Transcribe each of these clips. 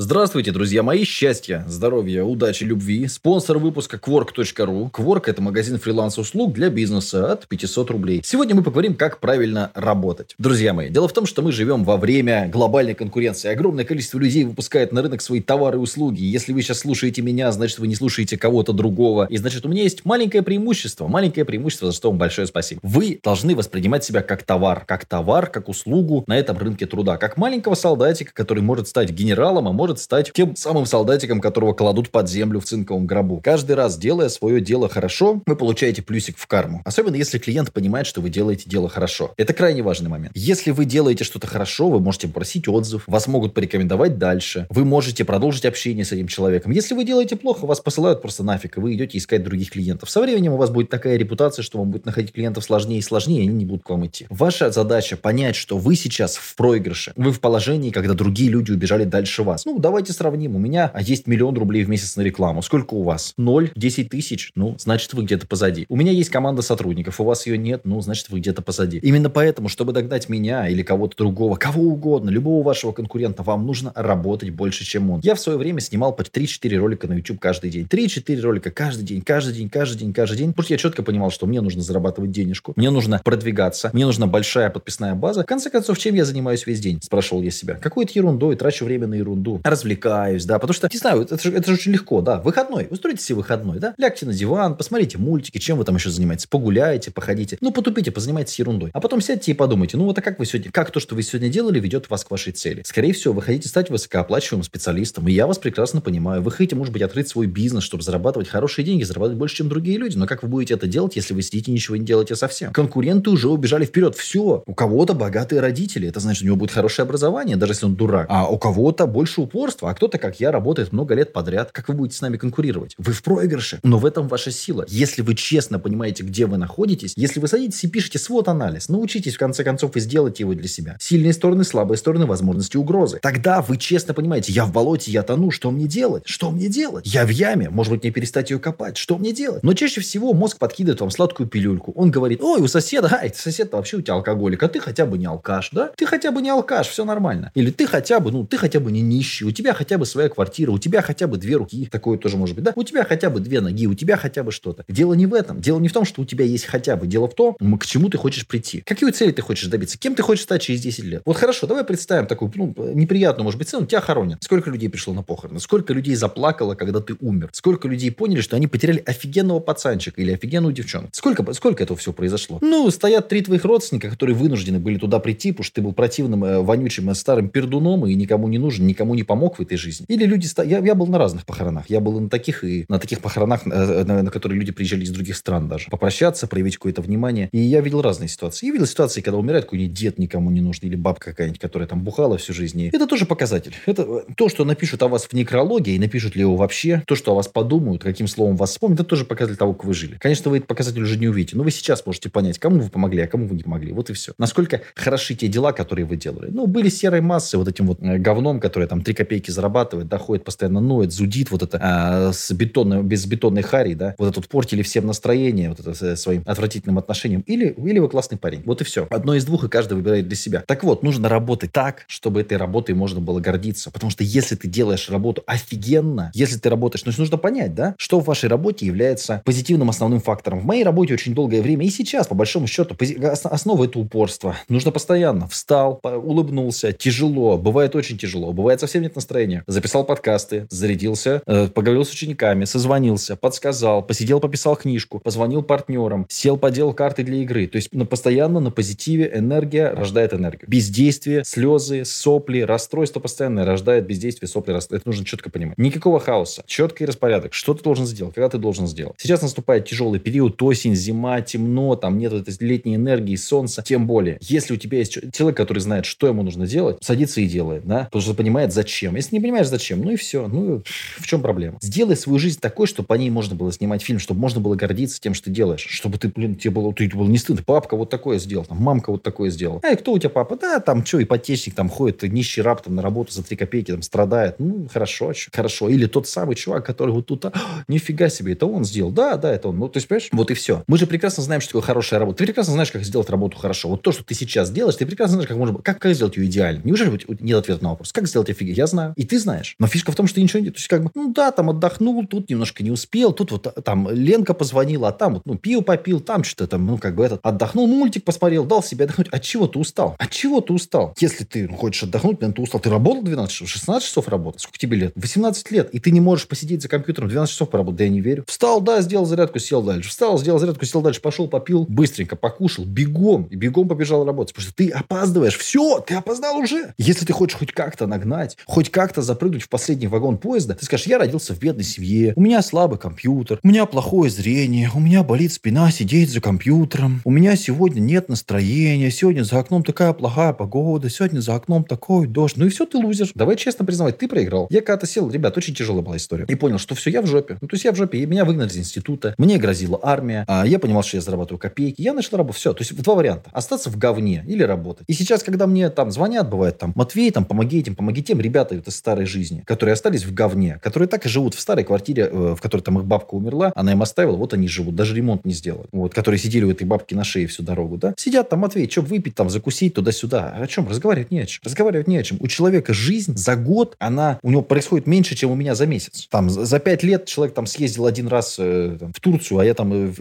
Здравствуйте, друзья мои, счастья, здоровья, удачи, любви. Спонсор выпуска Quark.ru. Quark – это магазин фриланс-услуг для бизнеса от 500 рублей. Сегодня мы поговорим, как правильно работать. Друзья мои, дело в том, что мы живем во время глобальной конкуренции. Огромное количество людей выпускает на рынок свои товары и услуги. Если вы сейчас слушаете меня, значит, вы не слушаете кого-то другого. И значит, у меня есть маленькое преимущество. Маленькое преимущество, за что вам большое спасибо. Вы должны воспринимать себя как товар. Как товар, как услугу на этом рынке труда. Как маленького солдатика, который может стать генералом, а может может стать тем самым солдатиком, которого кладут под землю в цинковом гробу. Каждый раз, делая свое дело хорошо, вы получаете плюсик в карму. Особенно, если клиент понимает, что вы делаете дело хорошо. Это крайне важный момент. Если вы делаете что-то хорошо, вы можете попросить отзыв, вас могут порекомендовать дальше, вы можете продолжить общение с этим человеком. Если вы делаете плохо, вас посылают просто нафиг, и вы идете искать других клиентов. Со временем у вас будет такая репутация, что вам будет находить клиентов сложнее и сложнее, и они не будут к вам идти. Ваша задача понять, что вы сейчас в проигрыше. Вы в положении, когда другие люди убежали дальше вас. Ну, давайте сравним. У меня есть миллион рублей в месяц на рекламу. Сколько у вас? Ноль? Десять тысяч? Ну, значит, вы где-то позади. У меня есть команда сотрудников, у вас ее нет? Ну, значит, вы где-то позади. Именно поэтому, чтобы догнать меня или кого-то другого, кого угодно, любого вашего конкурента, вам нужно работать больше, чем он. Я в свое время снимал по 3-4 ролика на YouTube каждый день. 3-4 ролика каждый день, каждый день, каждый день, каждый день. Потому что я четко понимал, что мне нужно зарабатывать денежку, мне нужно продвигаться, мне нужна большая подписная база. В конце концов, чем я занимаюсь весь день? Спрашивал я себя. Какой-то ерундой, трачу время на ерунду. Развлекаюсь да, потому что, не знаю, это же, это же очень легко, да, выходной, устроите себе выходной, да, лягте на диван, посмотрите мультики, чем вы там еще занимаетесь, погуляйте, походите, ну, потупите, позанимайтесь ерундой, а потом сядьте и подумайте, ну, вот а как вы сегодня, как то, что вы сегодня делали, ведет вас к вашей цели. Скорее всего, вы хотите стать высокооплачивааемым специалистом, и я вас прекрасно понимаю, вы хотите, может быть, открыть свой бизнес, чтобы зарабатывать хорошие деньги, зарабатывать больше, чем другие люди, но как вы будете это делать, если вы сидите и ничего не делаете совсем? Конкуренты уже убежали вперед, все, у кого-то богатые родители, это значит, у него будет хорошее образование, даже если он дурак, а у кого-то больше упорства, а кто-то, как я, работает много лет подряд, как вы будете с нами конкурировать? Вы в проигрыше. Но в этом ваша сила. Если вы честно понимаете, где вы находитесь, если вы садитесь и пишете свод-анализ, научитесь в конце концов и сделайте его для себя. Сильные стороны, слабые стороны, возможности, угрозы. Тогда вы честно понимаете, я в болоте, я тону, что мне делать? Что мне делать? Я в яме, может быть, мне перестать ее копать? Что мне делать? Но чаще всего мозг подкидывает вам сладкую пилюльку. Он говорит, ой, у соседа, ай, сосед вообще у тебя алкоголик, а ты хотя бы не алкаш, да? Ты хотя бы не алкаш, все нормально. Или ты хотя бы, ну, ты хотя бы не нищий, у тебя хотя бы своя квартира, у тебя хотя бы две руки, такое тоже может быть, да? У тебя хотя бы две ноги, у тебя хотя бы что-то. Дело не в этом. Дело не в том, что у тебя есть хотя бы. Дело в том, к чему ты хочешь прийти. Какие цели ты хочешь добиться? Кем ты хочешь стать через 10 лет? Вот хорошо, давай представим такую, ну, неприятную, может быть, цену. Тебя хоронят. Сколько людей пришло на похороны? Сколько людей заплакало, когда ты умер? Сколько людей поняли, что они потеряли офигенного пацанчика или офигенную девчонку? Сколько, сколько этого всего произошло? Ну, стоят три твоих родственника, которые вынуждены были туда прийти, потому что ты был противным, э, вонючим, э, старым пердуном и никому не нужен, никому не помог в этой жизни. Или люди... Я, я был на разных похоронах. Я был на таких, и на таких похоронах, э, на, на которые люди приезжали из других стран даже. Попрощаться, проявить какое-то внимание. И я видел разные ситуации. Я видел ситуации, когда умирает какой-нибудь дед никому не нужный, или бабка какая-нибудь, которая там бухала всю жизнь. И это тоже показатель. Это э, то, что напишут о вас в некрологии, и напишут ли его вообще, то, что о вас подумают, каким словом вас вспомнят, это тоже показатель того, как вы жили. Конечно, вы этот показатель уже не увидите, но вы сейчас можете понять, кому вы помогли, а кому вы не помогли. Вот и все. Насколько хороши те дела, которые вы делали. Ну, были серой массы вот этим вот э, говном, которое там 3 копейки зарабатывает, доходит постоянно ноет, зудит, вот это а, с бетонной, без бетонной хари, да, вот это вот портили всем настроение, вот это своим отвратительным отношением, или, или вы классный парень. Вот и все. Одно из двух, и каждый выбирает для себя. Так вот, нужно работать так, чтобы этой работой можно было гордиться. Потому что если ты делаешь работу офигенно, если ты работаешь, ну, нужно понять, да, что в вашей работе является позитивным основным фактором. В моей работе очень долгое время, и сейчас, по большому счету, основа это упорство. Нужно постоянно. Встал, улыбнулся, тяжело, бывает очень тяжело, бывает совсем нет настроения. Записал подкасты, зарядился, э, поговорил с учениками, созвонился, подсказал, посидел, пописал книжку, позвонил партнерам, сел, поделал карты для игры. То есть на, постоянно на позитиве энергия рождает энергию. Бездействие, слезы, сопли, расстройство постоянное рождает бездействие, сопли, расстройство. Это нужно четко понимать. Никакого хаоса. Четкий распорядок. Что ты должен сделать, когда ты должен сделать. Сейчас наступает тяжелый период, осень, зима, темно, там нет этой летней энергии, солнца. Тем более, если у тебя есть человек, который знает, что ему нужно делать, садится и делает, да, потому что понимает, зачем. Если не понимаешь, зачем, ну и все. Ну, в чем проблема? Сделай свою жизнь такой, чтобы по ней можно было снимать фильм, чтобы можно было гордиться тем, что ты делаешь. Чтобы ты, блин, тебе было, ты, было не стыдно. Папка вот такое сделал, там, мамка вот такое сделала. Эй, кто у тебя папа? Да, там, что, ипотечник там ходит, нищий раб там на работу за три копейки там страдает. Ну, хорошо, хорошо. Или тот самый чувак, который вот тут, а, нифига себе, это он сделал. Да, да, это он. Ну, то есть, понимаешь, вот и все. Мы же прекрасно знаем, что такое хорошая работа. Ты прекрасно знаешь, как сделать работу хорошо. Вот то, что ты сейчас делаешь, ты прекрасно знаешь, как можно, как, как сделать ее идеально. Неужели нет ответа на вопрос? Как сделать офигеть? Я знаю. И ты знаешь. Но фишка в том, что ничего не... То есть, как бы, ну да, там отдохнул, тут немножко не успел, тут вот там Ленка позвонила, а там вот, ну, пиво попил, там что-то там, ну, как бы этот, отдохнул, мультик посмотрел, дал себе отдохнуть. От чего ты устал? От чего ты устал? Если ты хочешь отдохнуть, ты устал. Ты работал 12 часов, 16 часов работал. Сколько тебе лет? 18 лет. И ты не можешь посидеть за компьютером 12 часов поработать. Да я не верю. Встал, да, сделал зарядку, сел дальше. Встал, сделал зарядку, сел дальше. Пошел, попил, быстренько покушал, бегом. И бегом побежал работать. Потому что ты опаздываешь. Все, ты опоздал уже. Если ты хочешь хоть как-то нагнать, как-то запрыгнуть в последний вагон поезда, ты скажешь, я родился в бедной семье, у меня слабый компьютер, у меня плохое зрение, у меня болит спина сидеть за компьютером, у меня сегодня нет настроения, сегодня за окном такая плохая погода, сегодня за окном такой дождь. Ну и все, ты лузер. Давай честно признавать, ты проиграл. Я когда-то сел, ребят, очень тяжелая была история. И понял, что все, я в жопе. Ну, то есть я в жопе, и меня выгнали из института, мне грозила армия, а я понимал, что я зарабатываю копейки. Я начал работать. Все, то есть два варианта. Остаться в говне или работать. И сейчас, когда мне там звонят, бывает там, Матвей, там, помоги этим, помоги тем, ребята это из старой жизни, которые остались в говне, которые так и живут в старой квартире, э, в которой там их бабка умерла, она им оставила, вот они живут, даже ремонт не сделали. Вот, которые сидели у этой бабки на шее всю дорогу, да? Сидят там, Матвей, что выпить, там, закусить туда-сюда. О чем? Разговаривать не о чем. Разговаривать не о чем. У человека жизнь за год, она у него происходит меньше, чем у меня за месяц. Там за пять лет человек там съездил один раз э, там, в Турцию, а я там э,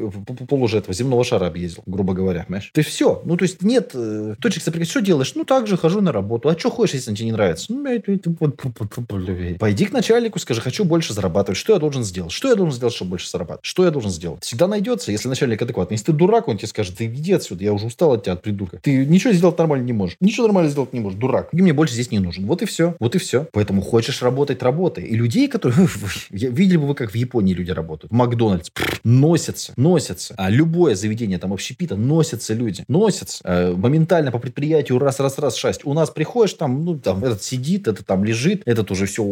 пол уже этого земного шара объездил, грубо говоря, понимаешь? Есть все. Ну, то есть нет э, точек соприкосновения. Что делаешь? Ну, так же хожу на работу. А что хочешь, если тебе не нравится? Ну, пойди к начальнику, скажи, хочу больше зарабатывать. Что я должен сделать? Что я должен сделать, чтобы больше зарабатывать? Что я должен сделать? Всегда найдется, если начальник адекватный. Если ты дурак, он тебе скажет, ты иди отсюда, я уже устал от тебя, от придурка. Ты ничего сделать нормально не можешь. Ничего нормально сделать не можешь, дурак. И мне больше здесь не нужен. Вот и все. Вот и все. Поэтому хочешь работать, работай. И людей, которые... Видели бы вы, как в Японии люди работают. Макдональдс. Носятся. Носятся. А любое заведение там общепита носятся люди. Носятся. А, моментально по предприятию раз, раз, раз, шасть. У нас приходишь там, ну, там, этот сидит, этот там лежит, этот уже все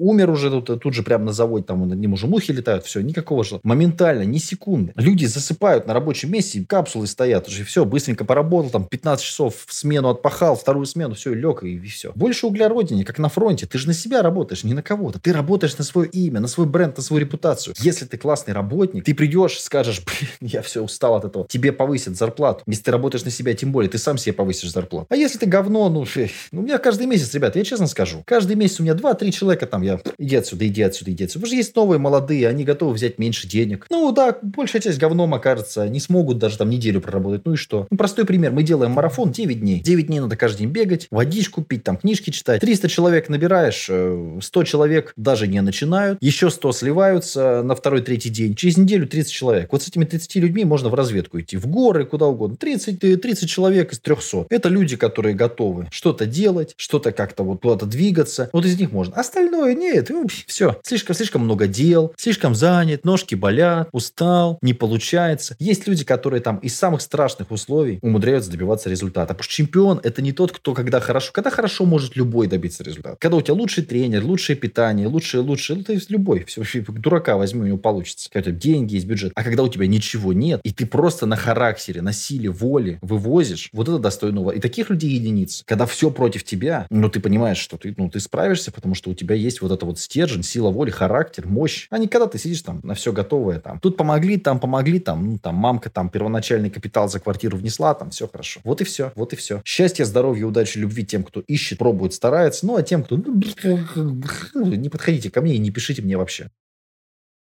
умер уже тут, тут же прямо на заводе, там над ним уже мухи летают, все, никакого же. Моментально, ни секунды. Люди засыпают на рабочем месте, капсулы стоят уже, все, быстренько поработал, там 15 часов в смену отпахал, вторую смену, все, лег и, и все. Больше углеродине, как на фронте. Ты же на себя работаешь, не на кого-то. Ты работаешь на свое имя, на свой бренд, на свою репутацию. Если ты классный работник, ты придешь, скажешь, блин, я все устал от этого. Тебе повысят зарплату. Если ты работаешь на себя, тем более, ты сам себе повысишь зарплату. А если ты говно, ну, ну у меня каждый месяц, ребята, я честно скажу, каждый месяц у меня 2-3 человека там, я, иди отсюда, иди отсюда, иди отсюда. Потому что есть новые молодые, они готовы взять меньше денег. Ну да, большая часть говном окажется, не смогут даже там неделю проработать. Ну и что? Ну, простой пример. Мы делаем марафон 9 дней. 9 дней надо каждый день бегать, водичку пить, там книжки читать. 300 человек набираешь, 100 э, человек даже не начинают, еще 100 сливаются на второй-третий день. Через неделю 30 человек. Вот с этими 30 людьми можно в разведку идти, в горы, куда угодно. 30, 30 человек из 300. Это люди, которые готовы что-то делать, что-то как-то вот куда-то двигаться. Вот из них можно. Остальное нет. Все. Слишком, слишком много дел, слишком занят, ножки болят, устал, не получается. Есть люди, которые там из самых страшных условий умудряются добиваться результата. Потому что чемпион это не тот, кто когда хорошо. Когда хорошо может любой добиться результата. Когда у тебя лучший тренер, лучшее питание, лучшее, лучшее, ну, то есть любой. Все, дурака возьми, у него получится. Когда у тебя деньги есть, бюджет. А когда у тебя ничего нет, и ты просто на характере, на силе воли вывозишь, вот это достойного. И таких людей единиц. Когда все против тебя, ну, ты понимаешь, что ты, ну, ты справишься, потому что у тебя есть вот это вот стержень, сила воли, характер, мощь. А не когда ты сидишь там на все готовое там. Тут помогли, там помогли, там, ну, там мамка там первоначальный капитал за квартиру внесла, там все хорошо. Вот и все, вот и все. Счастья, здоровья, удачи, любви тем, кто ищет, пробует, старается. Ну, а тем, кто... Ну, не подходите ко мне и не пишите мне вообще.